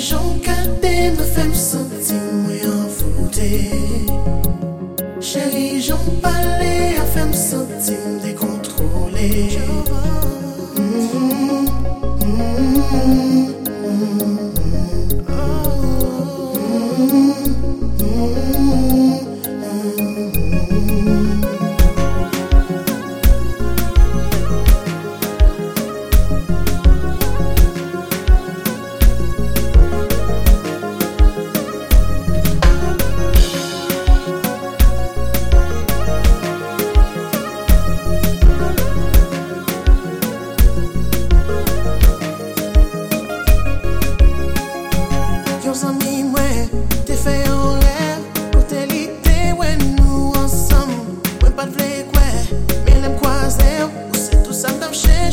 gens qu'à peine me sentir.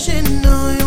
wishing I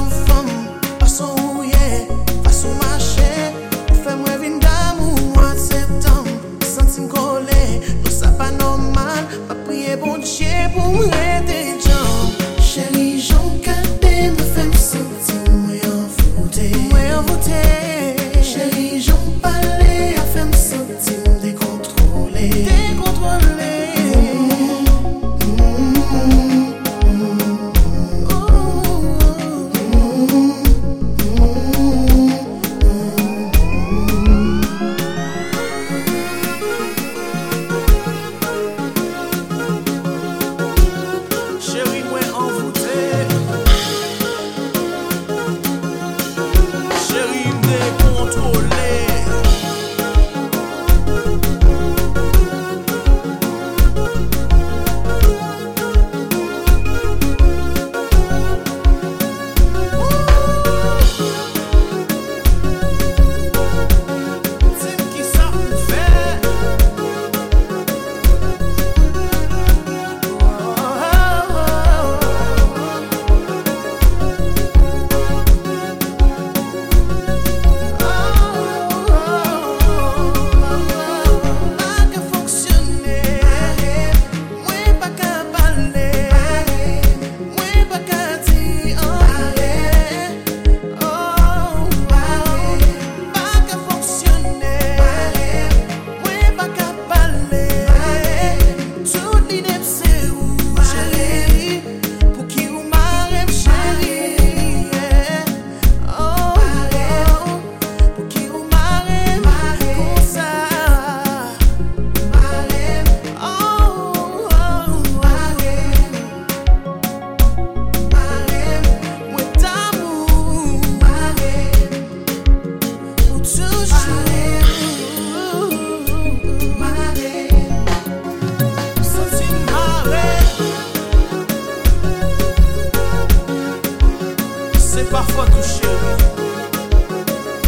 C'est parfois touché.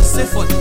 C'est faute